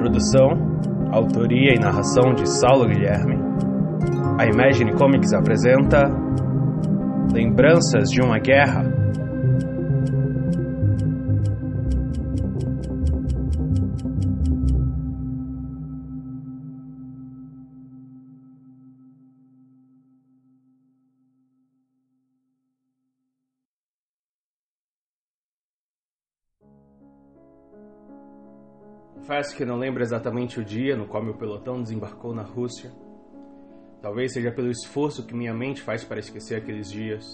Produção, autoria e narração de Saulo Guilherme. A Imagine Comics apresenta Lembranças de uma Guerra. Confesso que não lembro exatamente o dia no qual meu pelotão desembarcou na Rússia. Talvez seja pelo esforço que minha mente faz para esquecer aqueles dias.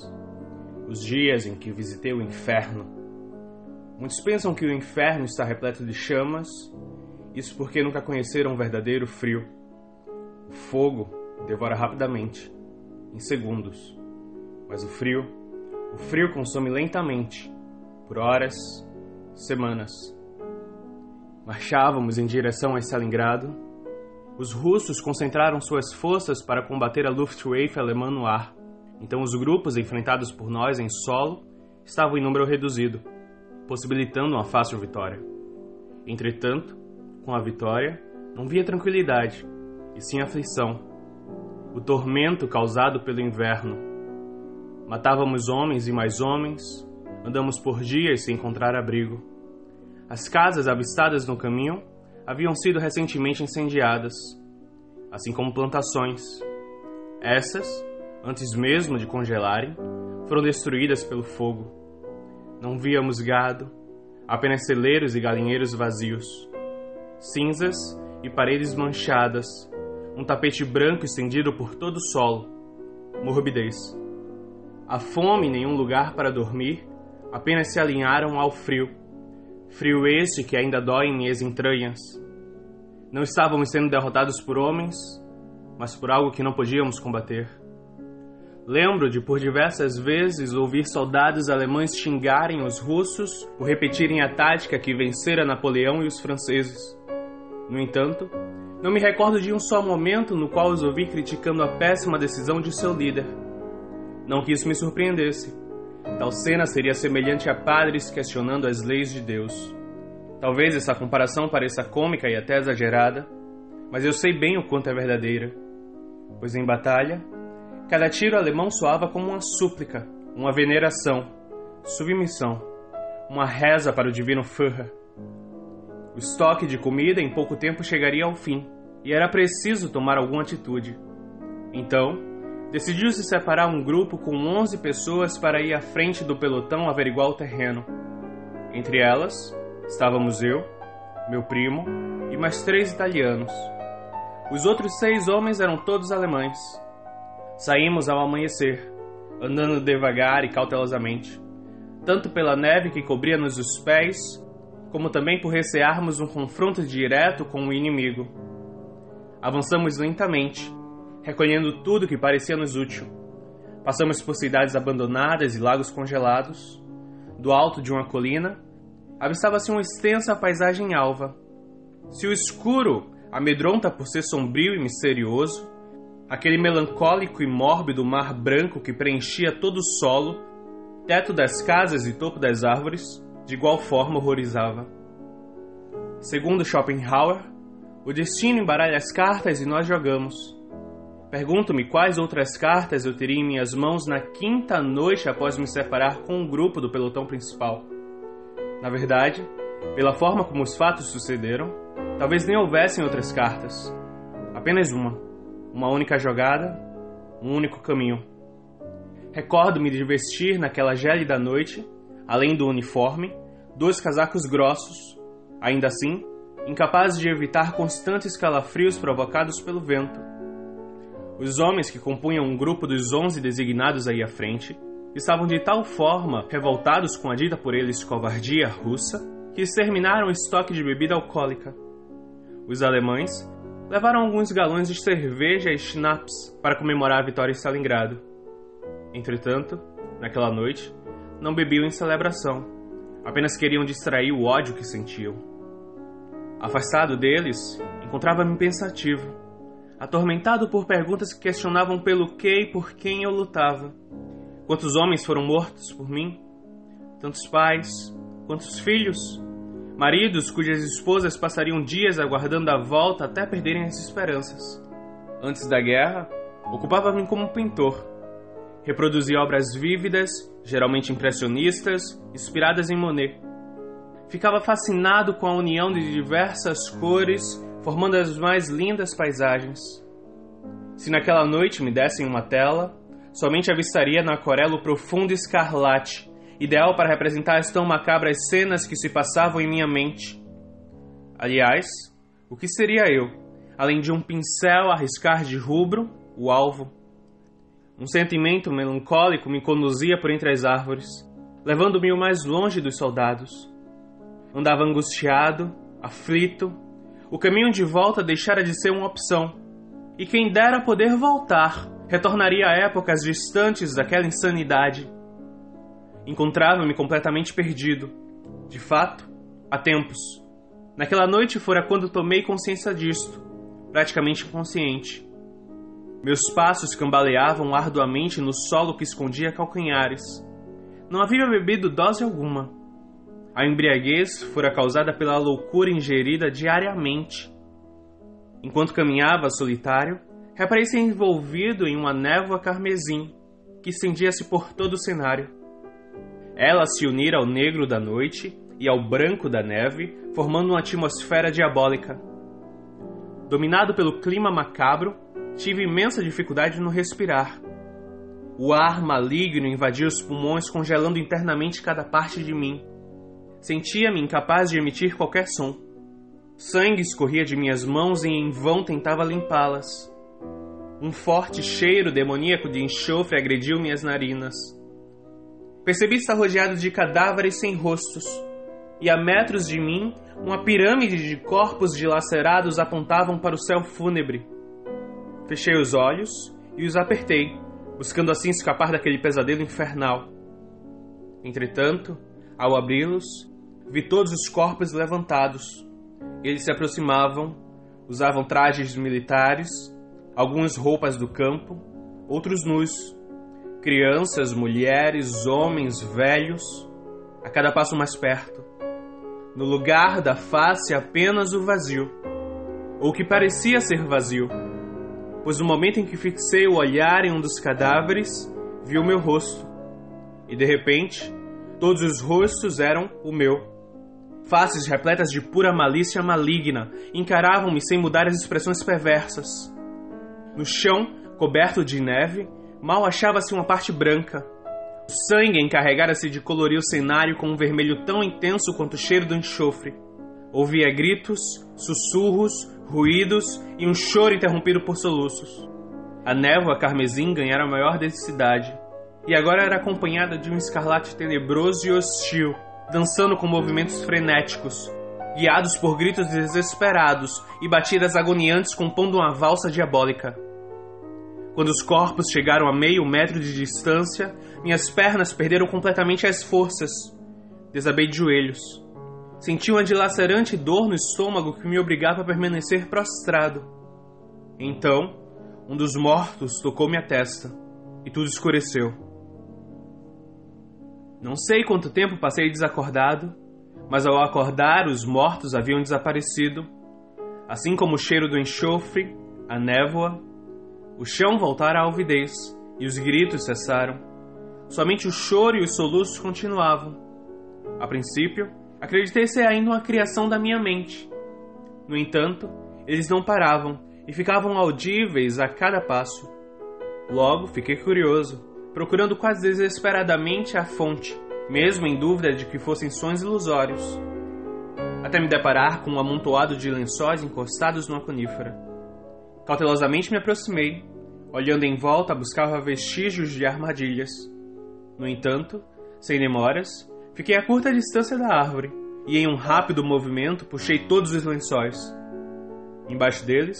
Os dias em que visitei o inferno. Muitos pensam que o inferno está repleto de chamas, isso porque nunca conheceram um verdadeiro frio. O fogo devora rapidamente, em segundos. Mas o frio, o frio consome lentamente, por horas, semanas. Marchávamos em direção a Stalingrado. Os russos concentraram suas forças para combater a Luftwaffe alemã no ar. Então os grupos enfrentados por nós em solo estavam em número reduzido, possibilitando uma fácil vitória. Entretanto, com a vitória, não via tranquilidade, e sim aflição. O tormento causado pelo inverno. Matávamos homens e mais homens, andamos por dias sem encontrar abrigo. As casas avistadas no caminho haviam sido recentemente incendiadas, assim como plantações. Essas, antes mesmo de congelarem, foram destruídas pelo fogo. Não víamos gado, apenas celeiros e galinheiros vazios, cinzas e paredes manchadas, um tapete branco estendido por todo o solo, morbidez. A fome e nenhum lugar para dormir apenas se alinharam ao frio Frio este que ainda dói em minhas entranhas. Não estávamos sendo derrotados por homens, mas por algo que não podíamos combater. Lembro de por diversas vezes ouvir soldados alemães xingarem os russos por repetirem a tática que vencera Napoleão e os franceses. No entanto, não me recordo de um só momento no qual os ouvi criticando a péssima decisão de seu líder. Não que isso me surpreendesse Tal cena seria semelhante a padres questionando as leis de Deus. Talvez essa comparação pareça cômica e até exagerada, mas eu sei bem o quanto é verdadeira. Pois em batalha, cada tiro alemão soava como uma súplica, uma veneração, submissão, uma reza para o divino Führer. O estoque de comida em pouco tempo chegaria ao fim, e era preciso tomar alguma atitude. Então, decidiu se separar um grupo com 11 pessoas para ir à frente do pelotão averiguar o terreno. Entre elas, estávamos eu, meu primo e mais três italianos. Os outros seis homens eram todos alemães. Saímos ao amanhecer, andando devagar e cautelosamente, tanto pela neve que cobria-nos os pés, como também por recearmos um confronto direto com o inimigo. Avançamos lentamente, recolhendo tudo que parecia nos útil. Passamos por cidades abandonadas e lagos congelados. Do alto de uma colina, avistava-se uma extensa paisagem alva. Se o escuro amedronta por ser sombrio e misterioso, aquele melancólico e mórbido mar branco que preenchia todo o solo, teto das casas e topo das árvores, de igual forma horrorizava. Segundo Schopenhauer, o destino embaralha as cartas e nós jogamos. Pergunto-me quais outras cartas eu teria em minhas mãos na quinta noite após me separar com um grupo do pelotão principal. Na verdade, pela forma como os fatos sucederam, talvez nem houvessem outras cartas. Apenas uma. Uma única jogada, um único caminho. Recordo-me de vestir naquela gélida noite, além do uniforme, dois casacos grossos, ainda assim, incapazes de evitar constantes calafrios provocados pelo vento os homens que compunham um grupo dos onze designados aí à frente estavam de tal forma revoltados com a dita por eles covardia russa que exterminaram o estoque de bebida alcoólica. Os alemães levaram alguns galões de cerveja e schnapps para comemorar a vitória em Stalingrado. Entretanto, naquela noite, não bebiam em celebração, apenas queriam distrair o ódio que sentiam. Afastado deles, encontrava-me pensativo atormentado por perguntas que questionavam pelo que e por quem eu lutava. Quantos homens foram mortos por mim? Tantos pais, quantos filhos? Maridos cujas esposas passariam dias aguardando a volta até perderem as esperanças. Antes da guerra, ocupava-me como pintor. Reproduzia obras vívidas, geralmente impressionistas, inspiradas em Monet. Ficava fascinado com a união de diversas cores, formando as mais lindas paisagens. Se naquela noite me dessem uma tela, somente avistaria na aquarela o profundo escarlate, ideal para representar as tão macabras cenas que se passavam em minha mente. Aliás, o que seria eu, além de um pincel a riscar de rubro o alvo? Um sentimento melancólico me conduzia por entre as árvores, levando-me o mais longe dos soldados. Andava angustiado, aflito. O caminho de volta deixara de ser uma opção. E quem dera poder voltar, retornaria a épocas distantes daquela insanidade. Encontrava-me completamente perdido. De fato, há tempos. Naquela noite fora quando tomei consciência disto, praticamente inconsciente. Meus passos cambaleavam arduamente no solo que escondia calcanhares. Não havia bebido dose alguma. A embriaguez fora causada pela loucura ingerida diariamente. Enquanto caminhava solitário, reparei ser envolvido em uma névoa carmesim que estendia-se por todo o cenário. Ela se unira ao negro da noite e ao branco da neve, formando uma atmosfera diabólica. Dominado pelo clima macabro, tive imensa dificuldade no respirar. O ar maligno invadia os pulmões, congelando internamente cada parte de mim. Sentia-me incapaz de emitir qualquer som. Sangue escorria de minhas mãos e em vão tentava limpá-las. Um forte cheiro demoníaco de enxofre agrediu minhas narinas. Percebi estar rodeado de cadáveres sem rostos, e a metros de mim, uma pirâmide de corpos dilacerados apontavam para o céu fúnebre. Fechei os olhos e os apertei, buscando assim escapar daquele pesadelo infernal. Entretanto, ao abri-los, vi todos os corpos levantados. Eles se aproximavam, usavam trajes militares, alguns roupas do campo, outros nus crianças, mulheres, homens, velhos, a cada passo mais perto. No lugar da face apenas o vazio, ou que parecia ser vazio, pois no momento em que fixei o olhar em um dos cadáveres, vi o meu rosto. E de repente, todos os rostos eram o meu. Faces repletas de pura malícia maligna encaravam-me sem mudar as expressões perversas. No chão, coberto de neve, mal achava-se uma parte branca. O sangue encarregara-se de colorir o cenário com um vermelho tão intenso quanto o cheiro do enxofre. Ouvia gritos, sussurros, ruídos e um choro interrompido por soluços. A névoa carmesim ganhara maior densidade, e agora era acompanhada de um escarlate tenebroso e hostil, dançando com movimentos frenéticos, guiados por gritos desesperados e batidas agoniantes compondo uma valsa diabólica. Quando os corpos chegaram a meio metro de distância, minhas pernas perderam completamente as forças. Desabei de joelhos. Senti uma dilacerante dor no estômago que me obrigava a permanecer prostrado. Então, um dos mortos tocou minha testa e tudo escureceu. Não sei quanto tempo passei desacordado, mas ao acordar os mortos haviam desaparecido, assim como o cheiro do enxofre, a névoa o chão voltara à alvidez e os gritos cessaram. Somente o choro e os soluços continuavam. A princípio, acreditei ser ainda uma criação da minha mente. No entanto, eles não paravam e ficavam audíveis a cada passo. Logo, fiquei curioso, procurando quase desesperadamente a fonte, mesmo em dúvida de que fossem sonhos ilusórios, até me deparar com um amontoado de lençóis encostados numa conífera. Cautelosamente me aproximei, olhando em volta buscava vestígios de armadilhas. No entanto, sem demoras, fiquei a curta distância da árvore e, em um rápido movimento, puxei todos os lençóis. Embaixo deles,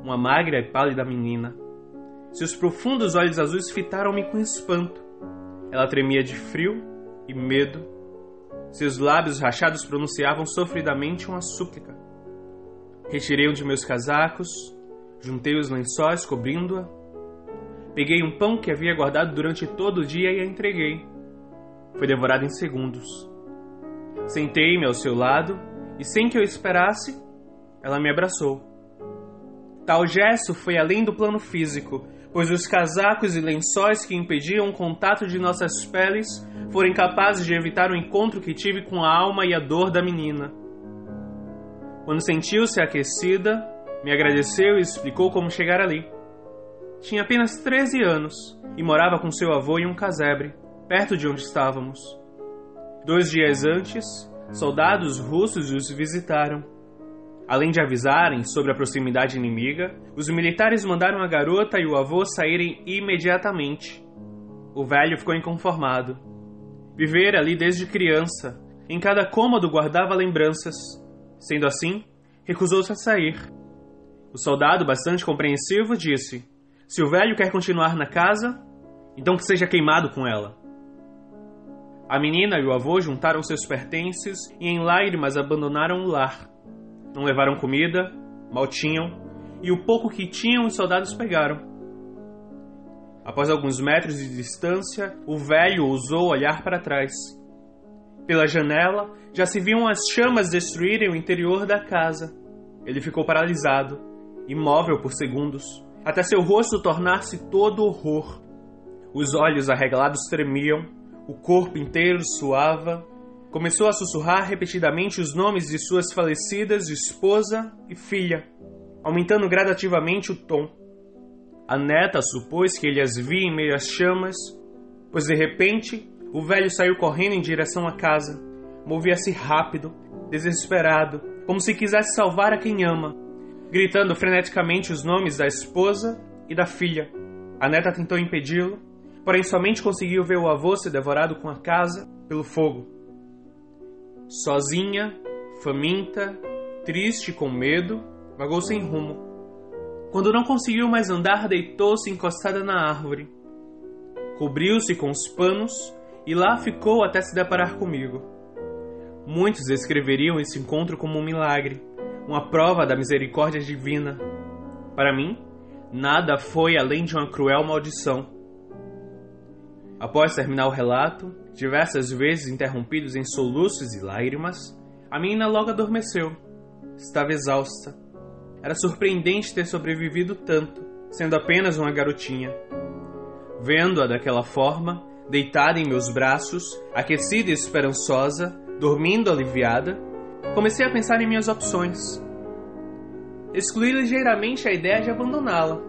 uma magra e pálida menina. Seus profundos olhos azuis fitaram-me com espanto. Ela tremia de frio e medo. Seus lábios rachados pronunciavam sofridamente uma súplica. Retirei um de meus casacos, Juntei os lençóis cobrindo-a. Peguei um pão que havia guardado durante todo o dia e a entreguei. Foi devorado em segundos. Sentei-me ao seu lado e, sem que eu esperasse, ela me abraçou. Tal gesto foi além do plano físico, pois os casacos e lençóis que impediam o contato de nossas peles foram incapazes de evitar o encontro que tive com a alma e a dor da menina. Quando sentiu-se aquecida, me agradeceu e explicou como chegar ali. Tinha apenas 13 anos e morava com seu avô em um casebre, perto de onde estávamos. Dois dias antes, soldados russos os visitaram. Além de avisarem sobre a proximidade inimiga, os militares mandaram a garota e o avô saírem imediatamente. O velho ficou inconformado. Vivera ali desde criança. Em cada cômodo guardava lembranças. Sendo assim, recusou-se a sair. O soldado, bastante compreensivo, disse: Se o velho quer continuar na casa, então que seja queimado com ela. A menina e o avô juntaram seus pertences e em lágrimas abandonaram o lar. Não levaram comida, mal tinham, e o pouco que tinham os soldados pegaram. Após alguns metros de distância, o velho ousou olhar para trás. Pela janela já se viam as chamas destruírem o interior da casa. Ele ficou paralisado, imóvel por segundos, até seu rosto tornar-se todo horror. Os olhos arregalados tremiam, o corpo inteiro suava. Começou a sussurrar repetidamente os nomes de suas falecidas esposa e filha, aumentando gradativamente o tom. A neta supôs que ele as via em meio às chamas, pois de repente o velho saiu correndo em direção à casa. Movia-se rápido, desesperado, como se quisesse salvar a quem ama, gritando freneticamente os nomes da esposa e da filha. A neta tentou impedi-lo, porém somente conseguiu ver o avô ser devorado com a casa pelo fogo. Sozinha, faminta, triste com medo, vagou sem rumo. Quando não conseguiu mais andar, deitou-se encostada na árvore. Cobriu-se com os panos e lá ficou até se deparar comigo. Muitos descreveriam esse encontro como um milagre, uma prova da misericórdia divina. Para mim, nada foi além de uma cruel maldição. Após terminar o relato, diversas vezes interrompidos em soluços e lágrimas, a menina logo adormeceu. Estava exausta. Era surpreendente ter sobrevivido tanto, sendo apenas uma garotinha. Vendo-a daquela forma, deitada em meus braços, aquecida e esperançosa, dormindo aliviada, comecei a pensar em minhas opções. Excluí ligeiramente a ideia de abandoná-la.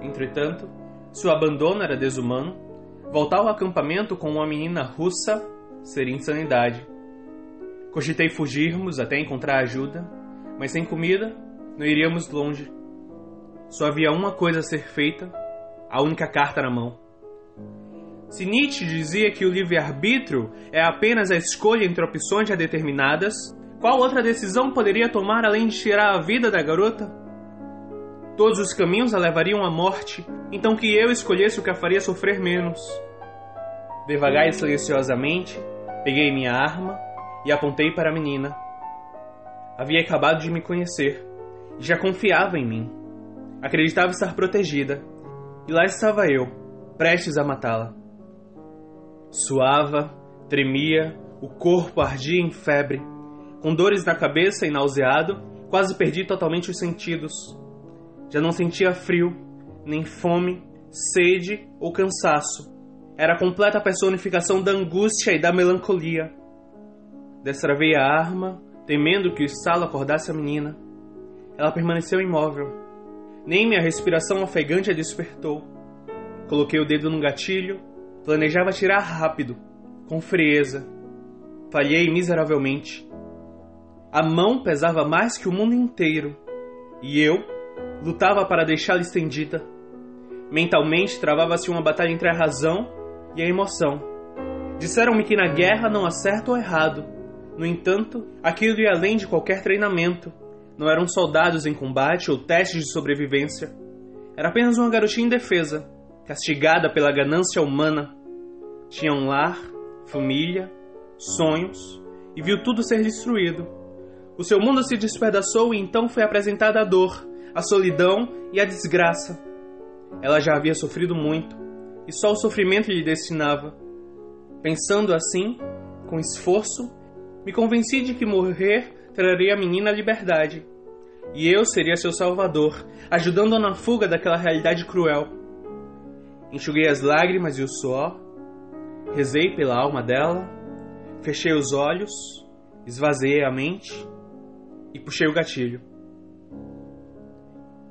Entretanto, se o abandono era desumano, voltar ao acampamento com uma menina russa seria insanidade. Cogitei fugirmos até encontrar ajuda, mas sem comida não iríamos longe. Só havia uma coisa a ser feita, a única carta na mão. Se Nietzsche dizia que o livre-arbítrio é apenas a escolha entre opções já determinadas, qual outra decisão poderia tomar além de tirar a vida da garota? Todos os caminhos a levariam à morte, então que eu escolhesse o que a faria sofrer menos. Devagar e silenciosamente, peguei minha arma e apontei para a menina. Havia acabado de me conhecer e já confiava em mim. Acreditava estar protegida, e lá estava eu, prestes a matá-la. Suava, tremia, o corpo ardia em febre. Com dores na cabeça e nauseado, quase perdi totalmente os sentidos. Já não sentia frio, nem fome, sede ou cansaço. Era a completa personificação da angústia e da melancolia. Destravei a arma, temendo que o estalo acordasse a menina. Ela permaneceu imóvel. Nem minha respiração ofegante a despertou. Coloquei o dedo no gatilho Planejava atirar rápido, com frieza. Falhei miseravelmente. A mão pesava mais que o mundo inteiro, e eu lutava para deixá-la estendida. Mentalmente travava-se uma batalha entre a razão e a emoção. Disseram-me que na guerra não há certo ou errado. No entanto, aquilo ia além de qualquer treinamento. Não eram soldados em combate ou testes de sobrevivência. Era apenas uma garotinha indefesa, castigada pela ganância humana. Tinha um lar, família, sonhos e viu tudo ser destruído. O seu mundo se despedaçou e então foi apresentada a dor, a solidão e a desgraça. Ela já havia sofrido muito e só o sofrimento lhe destinava. Pensando assim, com esforço, me convenci de que morrer traria a menina à liberdade. E eu seria seu salvador, ajudando-a na fuga daquela realidade cruel. Enxuguei as lágrimas e o suor, rezei pela alma dela, fechei os olhos, esvaziei a mente e puxei o gatilho.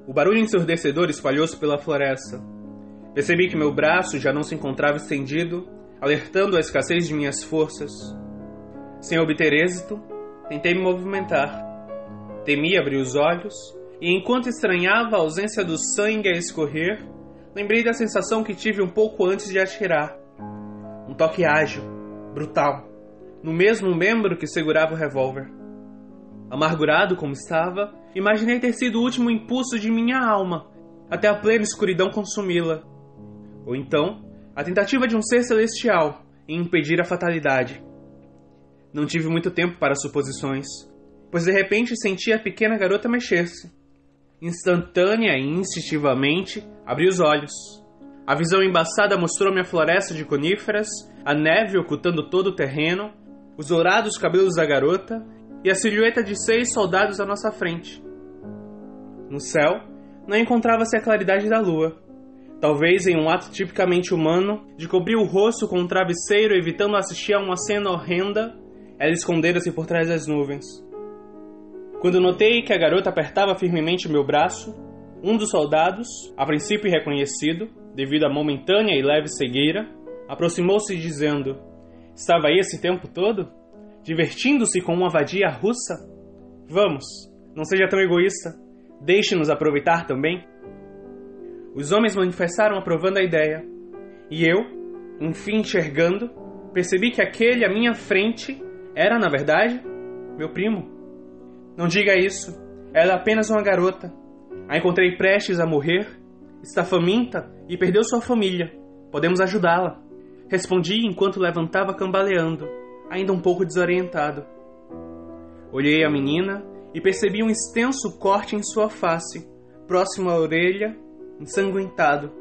O barulho ensurdecedor espalhou-se pela floresta. Percebi que meu braço já não se encontrava estendido, alertando a escassez de minhas forças. Sem obter êxito, tentei me movimentar. Temi abrir os olhos, e enquanto estranhava a ausência do sangue a escorrer, lembrei da sensação que tive um pouco antes de atirar. Um toque ágil, brutal, no mesmo membro que segurava o revólver. Amargurado como estava, imaginei ter sido o último impulso de minha alma, até a plena escuridão consumi-la. Ou então, a tentativa de um ser celestial em impedir a fatalidade. Não tive muito tempo para suposições, pois de repente senti a pequena garota mexer-se. Instantânea e instintivamente, abri os olhos. A visão embaçada mostrou-me a floresta de coníferas, a neve ocultando todo o terreno, os dourados cabelos da garota e a silhueta de seis soldados à nossa frente. No céu, não encontrava-se a claridade da lua. Talvez em um ato tipicamente humano de cobrir o rosto com um travesseiro evitando assistir a uma cena horrenda, ela escondera-se por trás das nuvens. Quando notei que a garota apertava firmemente meu braço, um dos soldados, a princípio irreconhecido, devido à momentânea e leve cegueira, aproximou-se dizendo: Estava aí esse tempo todo? Divertindo-se com uma vadia russa? Vamos, não seja tão egoísta. Deixe-nos aproveitar também. Os homens manifestaram aprovando a ideia. E eu, enfim enxergando, percebi que aquele à minha frente era, na verdade, meu primo. Não diga isso. Ela é apenas uma garota. A encontrei prestes a morrer, está faminta e perdeu sua família. Podemos ajudá-la. Respondi enquanto levantava cambaleando ainda um pouco desorientado. Olhei a menina e percebi um extenso corte em sua face, próximo à orelha, ensanguentado.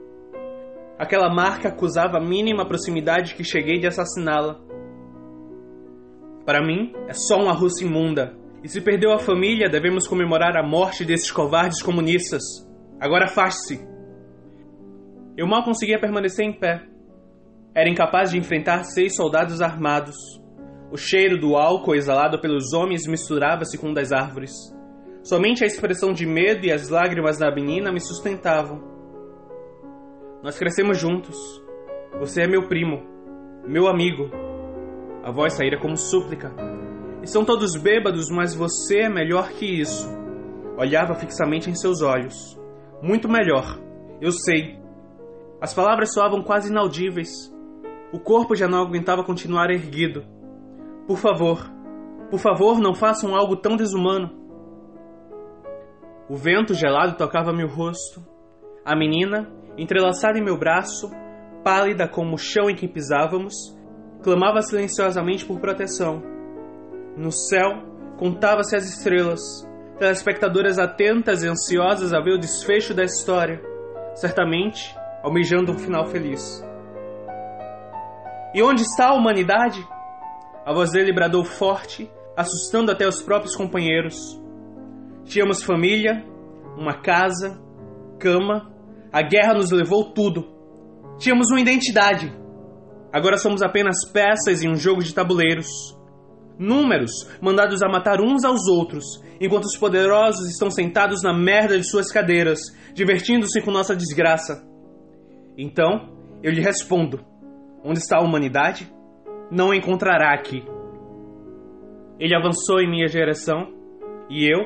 Aquela marca acusava a mínima proximidade que cheguei de assassiná-la. Para mim, é só uma russa imunda. E se perdeu a família, devemos comemorar a morte desses covardes comunistas. Agora afaste-se. Eu mal conseguia permanecer em pé. Era incapaz de enfrentar seis soldados armados. O cheiro do álcool exalado pelos homens misturava-se com o das árvores. Somente a expressão de medo e as lágrimas da menina me sustentavam. Nós crescemos juntos. Você é meu primo, meu amigo. A voz saíra como súplica. Estão todos bêbados, mas você é melhor que isso. Olhava fixamente em seus olhos. Muito melhor. Eu sei. As palavras soavam quase inaudíveis. O corpo já não aguentava continuar erguido. Por favor, por favor, não façam algo tão desumano. O vento gelado tocava meu rosto. A menina, entrelaçada em meu braço, pálida como o chão em que pisávamos, clamava silenciosamente por proteção. No céu, contava-se as estrelas, telespectadoras atentas e ansiosas a ver o desfecho da história, certamente almejando um final feliz. E onde está a humanidade? A voz dele bradou forte, assustando até os próprios companheiros. Tínhamos família, uma casa, cama. A guerra nos levou tudo. Tínhamos uma identidade. Agora somos apenas peças em um jogo de tabuleiros. Números mandados a matar uns aos outros, enquanto os poderosos estão sentados na merda de suas cadeiras, divertindo-se com nossa desgraça. Então, eu lhe respondo: onde está a humanidade? Não encontrará aqui. Ele avançou em minha direção e eu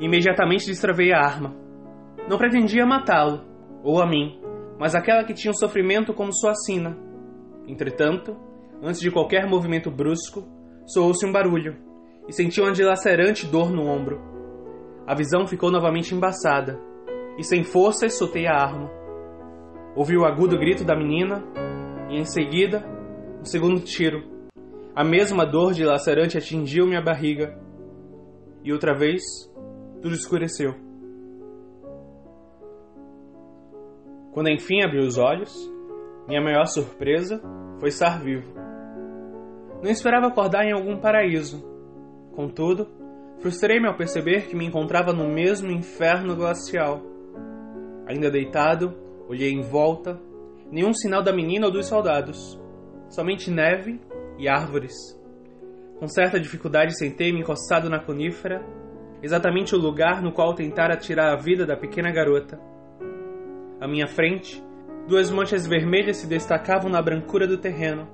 imediatamente destravei a arma. Não pretendia matá-lo, ou a mim, mas aquela que tinha o sofrimento como sua sina. Entretanto, antes de qualquer movimento brusco, soou-se um barulho e senti uma dilacerante dor no ombro. A visão ficou novamente embaçada e, sem forças, soltei a arma. Ouvi o agudo grito da menina e, em seguida, o segundo tiro. A mesma dor dilacerante atingiu minha barriga. E outra vez, tudo escureceu. Quando enfim abri os olhos, minha maior surpresa foi estar vivo. Não esperava acordar em algum paraíso. Contudo, frustrei-me ao perceber que me encontrava no mesmo inferno glacial. Ainda deitado, olhei em volta, nenhum sinal da menina ou dos soldados, somente neve e árvores. Com certa dificuldade sentei-me encostado na conífera, exatamente o lugar no qual tentara tirar a vida da pequena garota. À minha frente, duas manchas vermelhas se destacavam na brancura do terreno.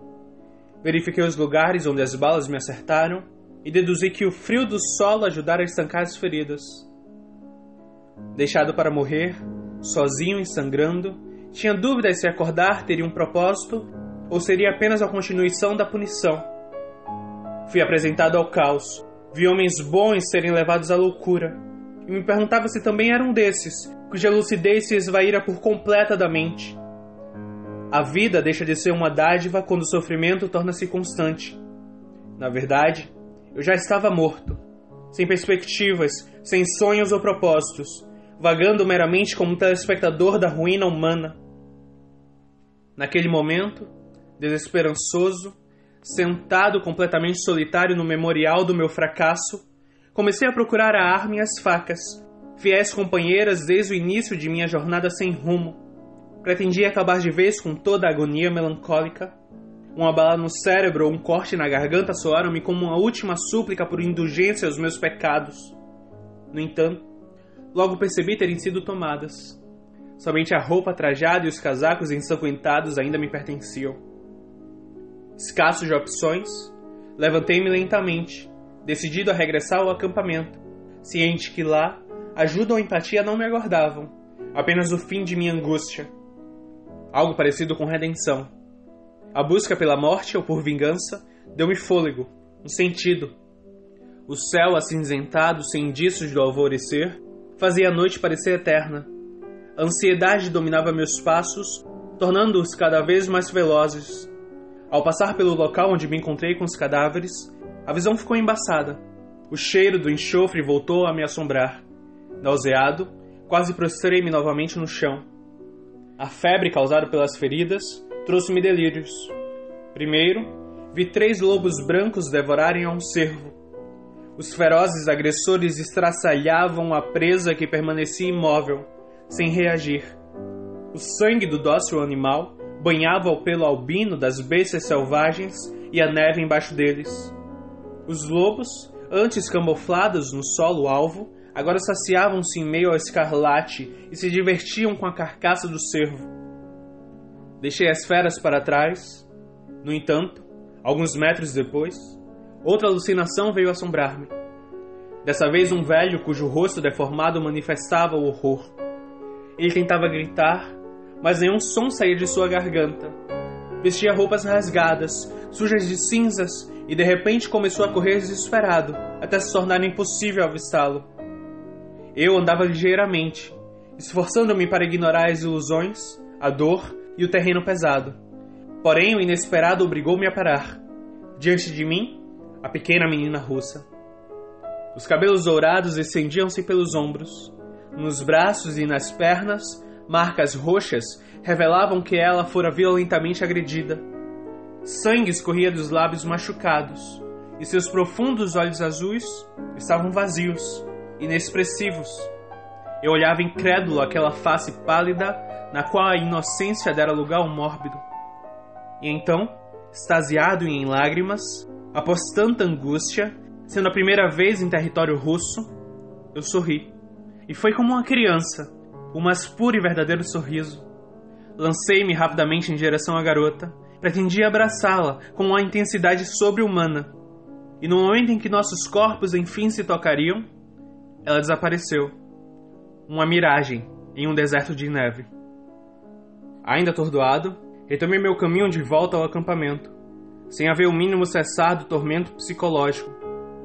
Verifiquei os lugares onde as balas me acertaram e deduzi que o frio do solo ajudara a estancar as feridas. Deixado para morrer, sozinho e sangrando, tinha dúvidas se acordar teria um propósito ou seria apenas a continuação da punição. Fui apresentado ao caos, vi homens bons serem levados à loucura, e me perguntava se também era um desses, cuja lucidez se esvaíra por completa da mente. A vida deixa de ser uma dádiva quando o sofrimento torna-se constante. Na verdade, eu já estava morto, sem perspectivas, sem sonhos ou propósitos, vagando meramente como um telespectador da ruína humana. Naquele momento, desesperançoso, sentado completamente solitário no memorial do meu fracasso, comecei a procurar a arma e as facas, fiéis companheiras desde o início de minha jornada sem rumo. Pretendia acabar de vez com toda a agonia melancólica uma bala no cérebro ou um corte na garganta soaram-me como uma última súplica por indulgência aos meus pecados. No entanto, logo percebi terem sido tomadas. Somente a roupa trajada e os casacos ensanguentados ainda me pertenciam. Escasso de opções, levantei-me lentamente, decidido a regressar ao acampamento, ciente que lá ajuda ou empatia não me aguardavam, apenas o fim de minha angústia. Algo parecido com redenção a busca pela morte ou por vingança deu-me fôlego, um sentido. O céu acinzentado, sem indícios do alvorecer, fazia a noite parecer eterna. A ansiedade dominava meus passos, tornando-os cada vez mais velozes. Ao passar pelo local onde me encontrei com os cadáveres, a visão ficou embaçada. O cheiro do enxofre voltou a me assombrar. Nauseado, quase prostrei-me novamente no chão. A febre causada pelas feridas trouxe-me delírios. Primeiro, vi três lobos brancos devorarem a um cervo. Os ferozes agressores estraçalhavam a presa que permanecia imóvel, sem reagir. O sangue do dócil animal banhava o pelo albino das bestas selvagens e a neve embaixo deles. Os lobos, antes camuflados no solo alvo, agora saciavam-se em meio ao escarlate e se divertiam com a carcaça do cervo. Deixei as feras para trás. No entanto, alguns metros depois, outra alucinação veio assombrar-me. Dessa vez, um velho cujo rosto deformado manifestava o horror. Ele tentava gritar, mas nenhum som saía de sua garganta. Vestia roupas rasgadas, sujas de cinzas, e de repente começou a correr desesperado, até se tornar impossível avistá-lo. Eu andava ligeiramente, esforçando-me para ignorar as ilusões, a dor e o terreno pesado. Porém, o inesperado obrigou-me a parar. Diante de mim, a pequena menina russa. Os cabelos dourados estendiam-se pelos ombros. Nos braços e nas pernas, marcas roxas revelavam que ela fora violentamente agredida. Sangue escorria dos lábios machucados, e seus profundos olhos azuis estavam vazios, inexpressivos. Eu olhava incrédulo aquela face pálida na qual a inocência dera lugar ao mórbido. E então, extasiado e em lágrimas, após tanta angústia, sendo a primeira vez em território russo, eu sorri. E foi como uma criança, o mais puro e verdadeiro sorriso. Lancei-me rapidamente em direção à garota, pretendia abraçá-la com uma intensidade sobre-humana. E no momento em que nossos corpos enfim se tocariam, ela desapareceu. Uma miragem em um deserto de neve. Ainda atordoado, retomei meu caminho de volta ao acampamento, sem haver o mínimo cessar do tormento psicológico.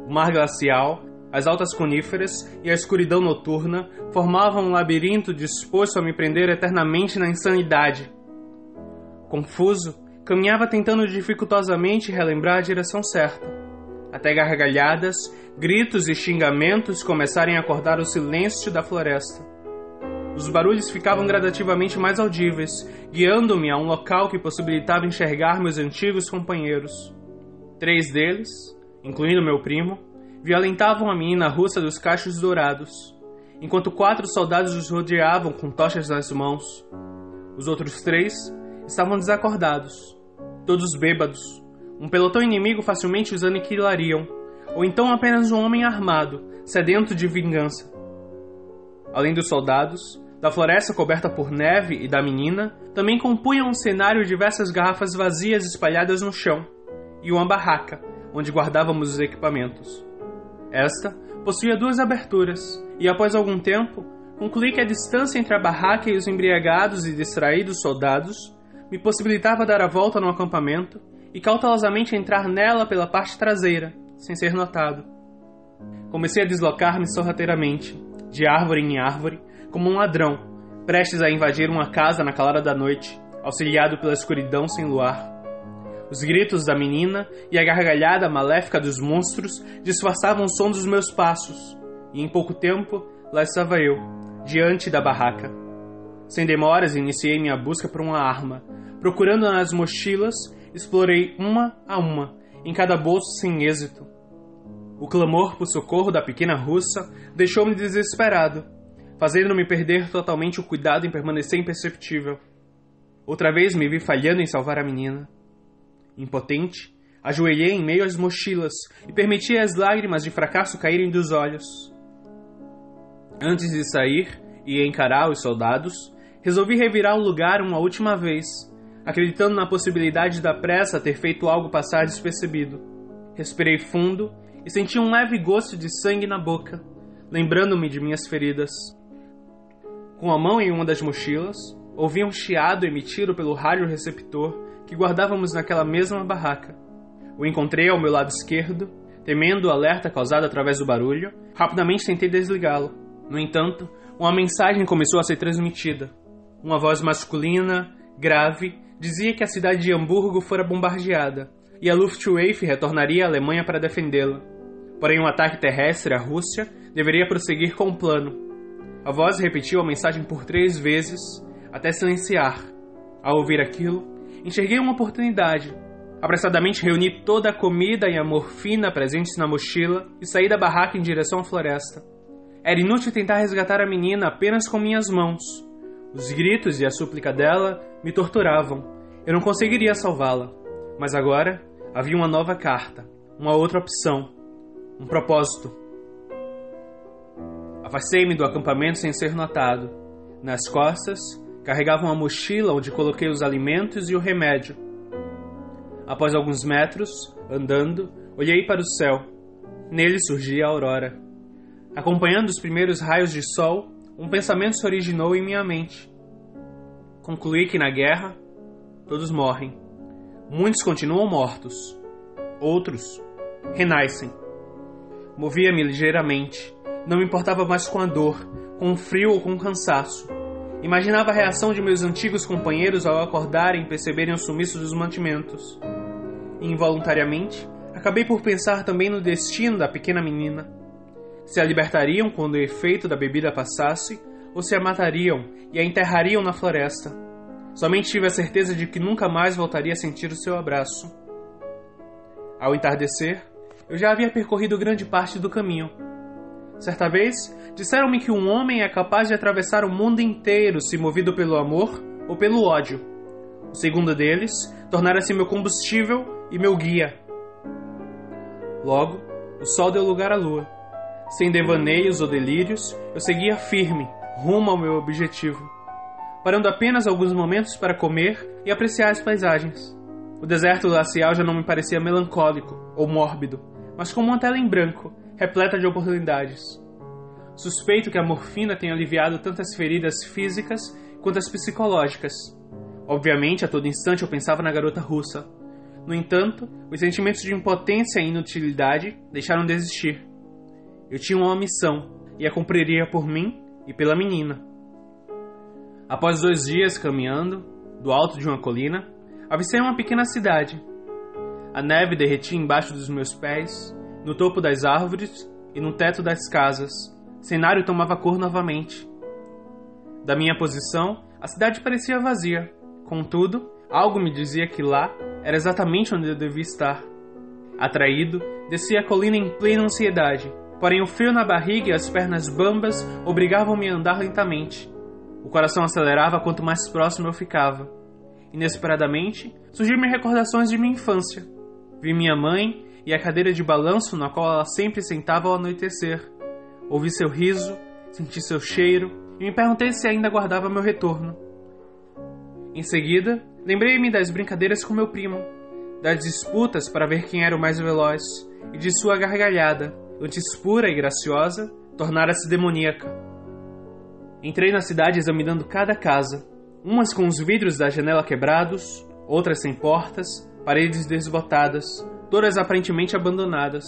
O mar glacial, as altas coníferas e a escuridão noturna formavam um labirinto disposto a me prender eternamente na insanidade. Confuso, caminhava tentando dificultosamente relembrar a direção certa, até gargalhadas, gritos e xingamentos começarem a acordar o silêncio da floresta. Os barulhos ficavam gradativamente mais audíveis, guiando-me a um local que possibilitava enxergar meus antigos companheiros. Três deles, incluindo meu primo, violentavam a menina russa dos cachos dourados, enquanto quatro soldados os rodeavam com tochas nas mãos. Os outros três estavam desacordados, todos bêbados. Um pelotão inimigo facilmente os aniquilariam, ou então apenas um homem armado, sedento de vingança. Além dos soldados, da floresta coberta por neve e da menina, também compunham um cenário diversas garrafas vazias espalhadas no chão e uma barraca, onde guardávamos os equipamentos. Esta possuía duas aberturas, e após algum tempo, concluí que a distância entre a barraca e os embriagados e distraídos soldados me possibilitava dar a volta no acampamento e cautelosamente entrar nela pela parte traseira, sem ser notado. Comecei a deslocar-me sorrateiramente, de árvore em árvore, como um ladrão, prestes a invadir uma casa na calada da noite, auxiliado pela escuridão sem luar. Os gritos da menina e a gargalhada maléfica dos monstros disfarçavam o som dos meus passos, e em pouco tempo lá estava eu, diante da barraca. Sem demoras, iniciei minha busca por uma arma. Procurando nas mochilas, explorei uma a uma, em cada bolso sem êxito. O clamor por socorro da pequena russa deixou-me desesperado, fazendo-me perder totalmente o cuidado em permanecer imperceptível. Outra vez me vi falhando em salvar a menina. Impotente, ajoelhei em meio às mochilas e permiti as lágrimas de fracasso caírem dos olhos. Antes de sair e encarar os soldados, resolvi revirar o lugar uma última vez, acreditando na possibilidade da pressa ter feito algo passar despercebido. Respirei fundo e senti um leve gosto de sangue na boca, lembrando-me de minhas feridas. Com a mão em uma das mochilas, ouvi um chiado emitido pelo rádio receptor que guardávamos naquela mesma barraca. O encontrei ao meu lado esquerdo, temendo o alerta causado através do barulho, rapidamente tentei desligá-lo. No entanto, uma mensagem começou a ser transmitida. Uma voz masculina, grave, dizia que a cidade de Hamburgo fora bombardeada e a Luftwaffe retornaria à Alemanha para defendê-la. Porém, um ataque terrestre à Rússia deveria prosseguir com o plano. A voz repetiu a mensagem por três vezes, até silenciar. Ao ouvir aquilo, enxerguei uma oportunidade. Apressadamente reuni toda a comida e a morfina presentes na mochila e saí da barraca em direção à floresta. Era inútil tentar resgatar a menina apenas com minhas mãos. Os gritos e a súplica dela me torturavam. Eu não conseguiria salvá-la. Mas agora havia uma nova carta, uma outra opção, um propósito. Afastei-me do acampamento sem ser notado. Nas costas, Carregava uma mochila onde coloquei os alimentos e o remédio. Após alguns metros, andando, olhei para o céu. Nele surgia a aurora. Acompanhando os primeiros raios de sol, um pensamento se originou em minha mente. Concluí que na guerra, todos morrem. Muitos continuam mortos. Outros renascem. Movia-me ligeiramente. Não me importava mais com a dor, com o frio ou com o cansaço. Imaginava a reação de meus antigos companheiros ao acordarem e perceberem o sumiço dos mantimentos. E, involuntariamente, acabei por pensar também no destino da pequena menina. Se a libertariam quando o efeito da bebida passasse, ou se a matariam e a enterrariam na floresta. Somente tive a certeza de que nunca mais voltaria a sentir o seu abraço. Ao entardecer, eu já havia percorrido grande parte do caminho Certa vez, disseram-me que um homem é capaz de atravessar o mundo inteiro se movido pelo amor ou pelo ódio. O segundo deles tornara-se meu combustível e meu guia. Logo, o sol deu lugar à lua. Sem devaneios ou delírios, eu seguia firme, rumo ao meu objetivo, parando apenas alguns momentos para comer e apreciar as paisagens. O deserto glacial já não me parecia melancólico ou mórbido, mas como uma tela em branco repleta de oportunidades. Suspeito que a morfina tenha aliviado tantas feridas físicas quanto as psicológicas. Obviamente, a todo instante eu pensava na garota russa. No entanto, os sentimentos de impotência e inutilidade deixaram de existir. Eu tinha uma missão e a cumpriria por mim e pela menina. Após dois dias caminhando, do alto de uma colina, avistei uma pequena cidade. A neve derretia embaixo dos meus pés no topo das árvores e no teto das casas. O cenário tomava cor novamente. Da minha posição, a cidade parecia vazia. Contudo, algo me dizia que lá era exatamente onde eu devia estar. Atraído, desci a colina em plena ansiedade, porém o frio na barriga e as pernas bambas obrigavam-me a andar lentamente. O coração acelerava quanto mais próximo eu ficava. Inesperadamente, surgiram-me recordações de minha infância. Vi minha mãe e a cadeira de balanço na qual ela sempre sentava ao anoitecer. Ouvi seu riso, senti seu cheiro e me perguntei se ainda guardava meu retorno. Em seguida, lembrei-me das brincadeiras com meu primo, das disputas para ver quem era o mais veloz e de sua gargalhada, antes pura e graciosa, tornara-se demoníaca. Entrei na cidade examinando cada casa, umas com os vidros da janela quebrados, outras sem portas, paredes desbotadas, todas aparentemente abandonadas.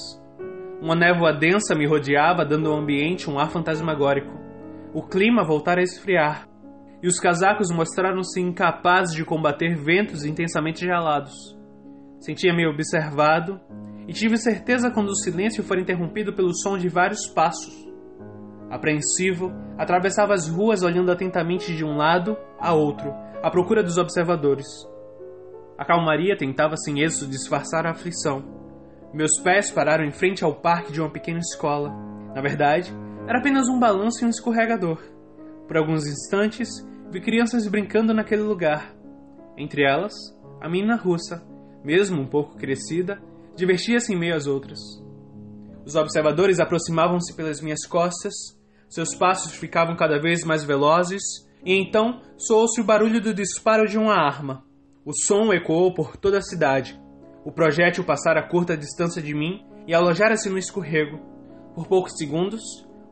Uma névoa densa me rodeava, dando ao ambiente um ar fantasmagórico. O clima voltara a esfriar, e os casacos mostraram-se incapazes de combater ventos intensamente gelados. Sentia-me observado e tive certeza quando o silêncio for interrompido pelo som de vários passos. Apreensivo, atravessava as ruas olhando atentamente de um lado a outro, à procura dos observadores. A calmaria tentava sem êxito disfarçar a aflição. Meus pés pararam em frente ao parque de uma pequena escola. Na verdade, era apenas um balanço e um escorregador. Por alguns instantes, vi crianças brincando naquele lugar. Entre elas, a menina russa, mesmo um pouco crescida, divertia-se em meio às outras. Os observadores aproximavam-se pelas minhas costas, seus passos ficavam cada vez mais velozes, e então soou-se o barulho do disparo de uma arma. O som ecoou por toda a cidade. O projétil passara a curta distância de mim e alojara-se no escorrego. Por poucos segundos,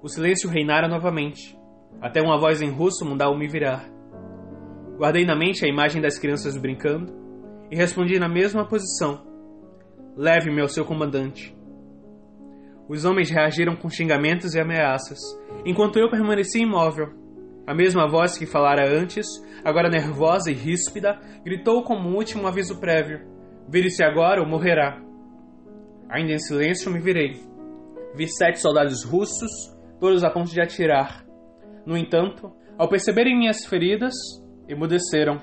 o silêncio reinara novamente até uma voz em russo mandou-me virar. Guardei na mente a imagem das crianças brincando e respondi na mesma posição: Leve-me ao seu comandante. Os homens reagiram com xingamentos e ameaças, enquanto eu permaneci imóvel. A mesma voz que falara antes, agora nervosa e ríspida, gritou como último aviso prévio: Vire-se agora ou morrerá. Ainda em silêncio me virei. Vi sete soldados russos, todos a ponto de atirar. No entanto, ao perceberem minhas feridas, emudeceram.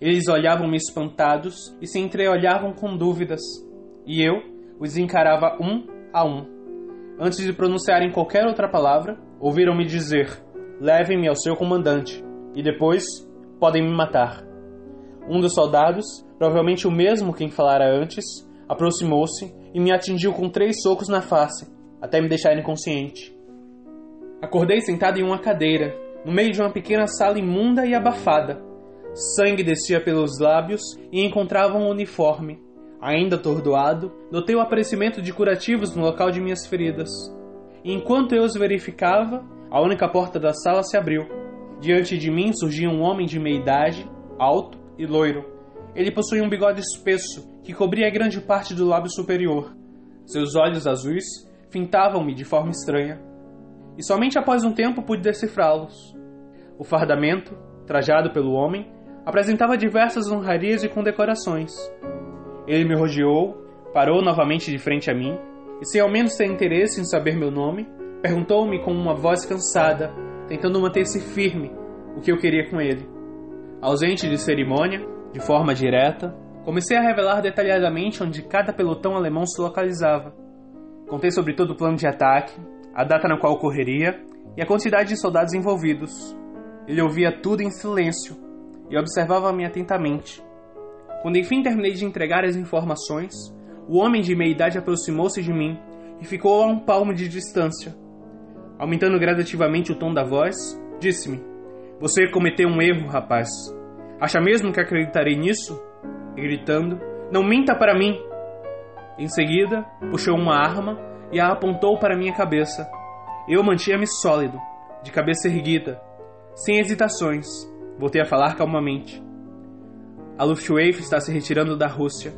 Eles olhavam-me espantados e se entreolhavam com dúvidas, e eu os encarava um a um. Antes de pronunciarem qualquer outra palavra, ouviram-me dizer: Levem-me ao seu comandante, e depois podem me matar. Um dos soldados, provavelmente o mesmo quem falara antes, aproximou-se e me atingiu com três socos na face, até me deixar inconsciente. Acordei sentado em uma cadeira, no meio de uma pequena sala imunda e abafada. Sangue descia pelos lábios e encontrava um uniforme. Ainda atordoado, notei o aparecimento de curativos no local de minhas feridas. Enquanto eu os verificava, a única porta da sala se abriu. Diante de mim surgia um homem de meia idade, alto e loiro. Ele possuía um bigode espesso que cobria grande parte do lábio superior. Seus olhos azuis fintavam-me de forma estranha e somente após um tempo pude decifrá-los. O fardamento, trajado pelo homem, apresentava diversas honrarias e condecorações. Ele me rodeou, parou novamente de frente a mim e, sem ao menos ter interesse em saber meu nome, perguntou-me com uma voz cansada, tentando manter-se firme, o que eu queria com ele. Ausente de cerimônia, de forma direta, comecei a revelar detalhadamente onde cada pelotão alemão se localizava. Contei sobre todo o plano de ataque, a data na qual ocorreria e a quantidade de soldados envolvidos. Ele ouvia tudo em silêncio e observava-me atentamente. Quando enfim terminei de entregar as informações, o homem de meia idade aproximou-se de mim e ficou a um palmo de distância. Aumentando gradativamente o tom da voz, disse-me: Você cometeu um erro, rapaz. Acha mesmo que acreditarei nisso? E gritando: Não minta para mim! Em seguida, puxou uma arma e a apontou para minha cabeça. Eu mantinha-me sólido, de cabeça erguida, sem hesitações. Voltei a falar calmamente. A Luftwaffe está se retirando da Rússia.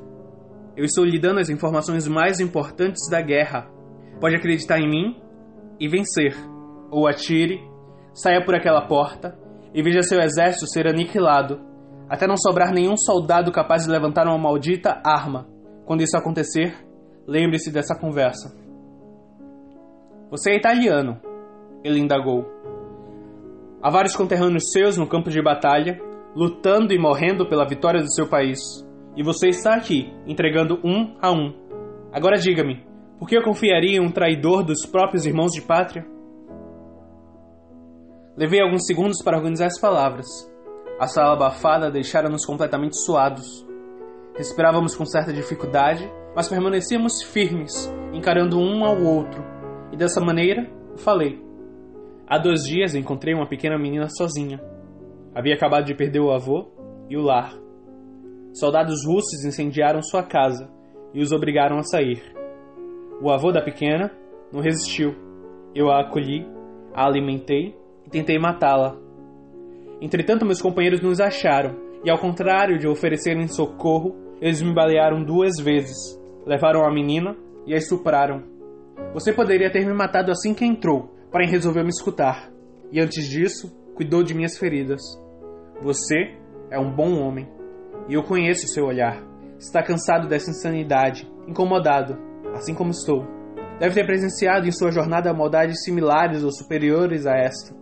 Eu estou lhe dando as informações mais importantes da guerra. Pode acreditar em mim e vencer. Ou atire, saia por aquela porta e veja seu exército ser aniquilado, até não sobrar nenhum soldado capaz de levantar uma maldita arma. Quando isso acontecer, lembre-se dessa conversa. Você é italiano, ele indagou. Há vários conterrâneos seus no campo de batalha, lutando e morrendo pela vitória do seu país. E você está aqui, entregando um a um. Agora diga-me, por que eu confiaria em um traidor dos próprios irmãos de pátria? Levei alguns segundos para organizar as palavras. A sala abafada deixara-nos completamente suados. Respirávamos com certa dificuldade, mas permanecíamos firmes, encarando um ao outro. E dessa maneira, falei. Há dois dias encontrei uma pequena menina sozinha. Havia acabado de perder o avô e o lar. Soldados russos incendiaram sua casa e os obrigaram a sair. O avô da pequena não resistiu. Eu a acolhi, a alimentei e tentei matá-la. Entretanto, meus companheiros nos acharam e, ao contrário de oferecerem socorro, eles me balearam duas vezes. Levaram a menina e a estupraram. Você poderia ter me matado assim que entrou, porém resolveu me escutar. E antes disso, cuidou de minhas feridas. Você é um bom homem. E eu conheço seu olhar. Está cansado dessa insanidade, incomodado, assim como estou. Deve ter presenciado em sua jornada maldades similares ou superiores a esta.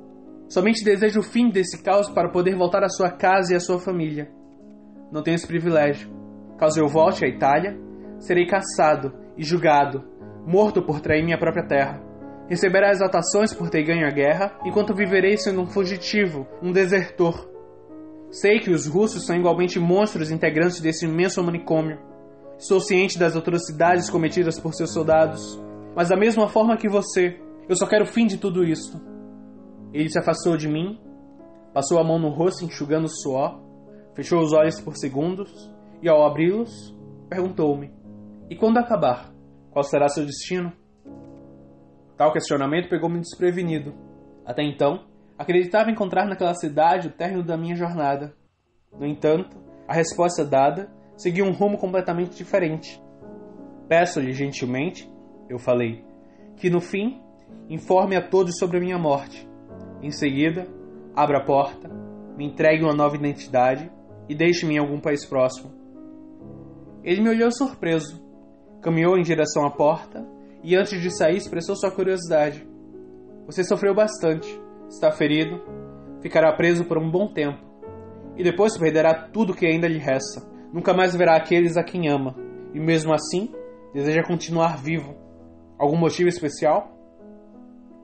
Somente desejo o fim desse caos para poder voltar à sua casa e à sua família. Não tenho esse privilégio. Caso eu volte à Itália, serei caçado e julgado, morto por trair minha própria terra. Receberá exaltações por ter ganho a guerra, enquanto viverei sendo um fugitivo, um desertor, Sei que os russos são igualmente monstros integrantes desse imenso manicômio. Estou ciente das atrocidades cometidas por seus soldados, mas da mesma forma que você, eu só quero o fim de tudo isto. Ele se afastou de mim, passou a mão no rosto enxugando o suor, fechou os olhos por segundos e, ao abri-los, perguntou-me: E quando acabar, qual será seu destino? Tal questionamento pegou-me desprevenido. Até então, Acreditava encontrar naquela cidade o término da minha jornada. No entanto, a resposta dada seguiu um rumo completamente diferente. Peço-lhe gentilmente, eu falei, que no fim informe a todos sobre a minha morte. Em seguida, abra a porta, me entregue uma nova identidade e deixe-me em algum país próximo. Ele me olhou surpreso, caminhou em direção à porta e antes de sair expressou sua curiosidade. Você sofreu bastante está ferido, ficará preso por um bom tempo, e depois perderá tudo que ainda lhe resta. Nunca mais verá aqueles a quem ama, e mesmo assim deseja continuar vivo. Algum motivo especial?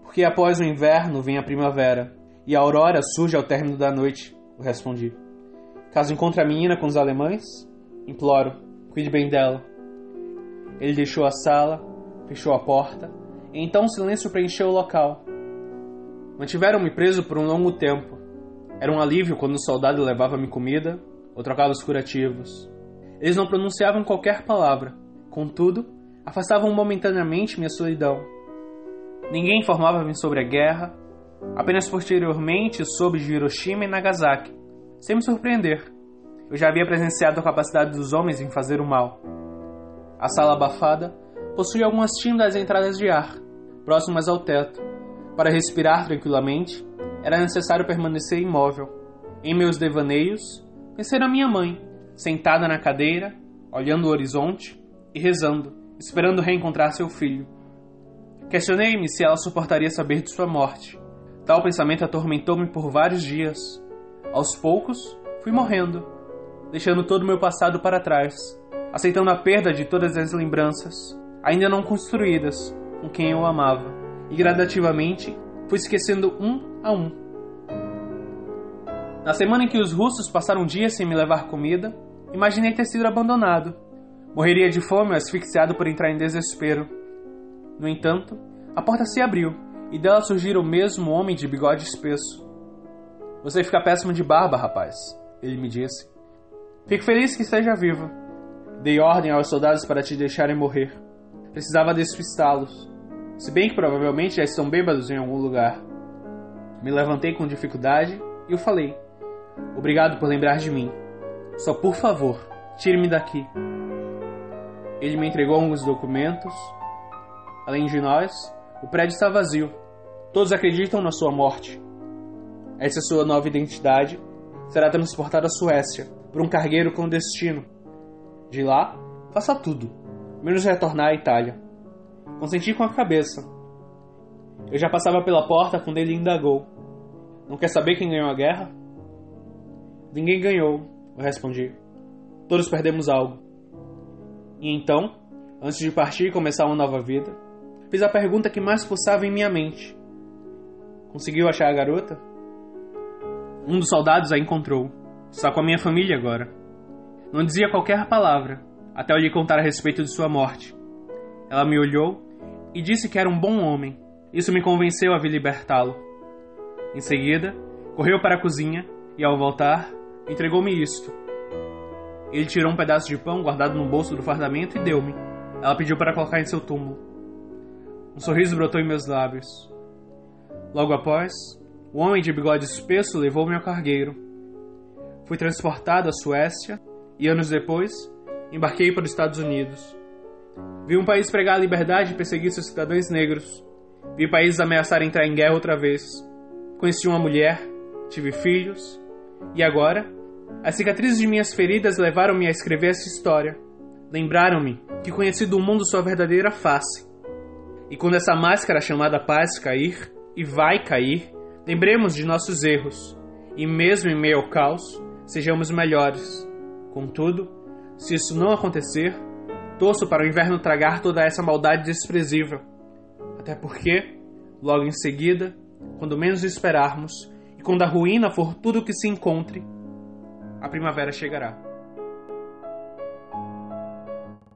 Porque após o inverno vem a primavera, e a aurora surge ao término da noite, eu respondi. Caso encontre a menina com os alemães, imploro, cuide bem dela. Ele deixou a sala, fechou a porta, e então o silêncio preencheu o local. Mantiveram-me preso por um longo tempo. Era um alívio quando o soldado levava-me comida ou trocava os curativos. Eles não pronunciavam qualquer palavra, contudo, afastavam momentaneamente minha solidão. Ninguém informava-me sobre a guerra, apenas posteriormente soube de Hiroshima e Nagasaki, sem me surpreender. Eu já havia presenciado a capacidade dos homens em fazer o mal. A sala abafada possuía algumas tímidas entradas de ar, próximas ao teto, para respirar tranquilamente, era necessário permanecer imóvel. Em meus devaneios, pensei na minha mãe, sentada na cadeira, olhando o horizonte e rezando, esperando reencontrar seu filho. Questionei-me se ela suportaria saber de sua morte. Tal pensamento atormentou-me por vários dias. Aos poucos, fui morrendo, deixando todo o meu passado para trás, aceitando a perda de todas as lembranças, ainda não construídas, com quem eu amava e gradativamente fui esquecendo um a um. Na semana em que os russos passaram dias sem me levar comida, imaginei ter sido abandonado. Morreria de fome ou asfixiado por entrar em desespero. No entanto, a porta se abriu e dela surgiu o mesmo homem de bigode espesso. Você fica péssimo de barba, rapaz, ele me disse. Fico feliz que esteja vivo. Dei ordem aos soldados para te deixarem morrer. Precisava despistá-los se bem que provavelmente já estão bêbados em algum lugar. Me levantei com dificuldade e o falei: Obrigado por lembrar de mim. Só por favor, tire-me daqui. Ele me entregou alguns documentos. Além de nós, o prédio está vazio. Todos acreditam na sua morte. Essa sua nova identidade. Será transportada à Suécia por um cargueiro clandestino. De lá, faça tudo, menos retornar à Itália. Consenti com a cabeça. Eu já passava pela porta quando ele indagou. Não quer saber quem ganhou a guerra? Ninguém ganhou, eu respondi. Todos perdemos algo. E então, Antes de partir e começar uma nova vida, fiz a pergunta que mais pulsava em minha mente: Conseguiu achar a garota? Um dos soldados a encontrou. Está com a minha família agora. Não dizia qualquer palavra, até eu lhe contar a respeito de sua morte. Ela me olhou e disse que era um bom homem. Isso me convenceu a vir libertá-lo. Em seguida, correu para a cozinha e, ao voltar, entregou-me isto. Ele tirou um pedaço de pão guardado no bolso do fardamento e deu-me. Ela pediu para colocar em seu túmulo. Um sorriso brotou em meus lábios. Logo após, o homem de bigode espesso levou-me ao cargueiro. Fui transportado à Suécia e, anos depois, embarquei para os Estados Unidos. Vi um país pregar a liberdade e perseguir seus cidadãos negros. Vi países ameaçar entrar em guerra outra vez. Conheci uma mulher, tive filhos, e agora, as cicatrizes de minhas feridas levaram-me a escrever essa história. Lembraram-me que conheci do mundo sua verdadeira face. E quando essa máscara chamada paz cair, e vai cair, lembremos de nossos erros, e mesmo em meio ao caos, sejamos melhores. Contudo, se isso não acontecer, torço para o inverno tragar toda essa maldade desprezível. Até porque, logo em seguida, quando menos esperarmos, e quando a ruína for tudo o que se encontre, a primavera chegará.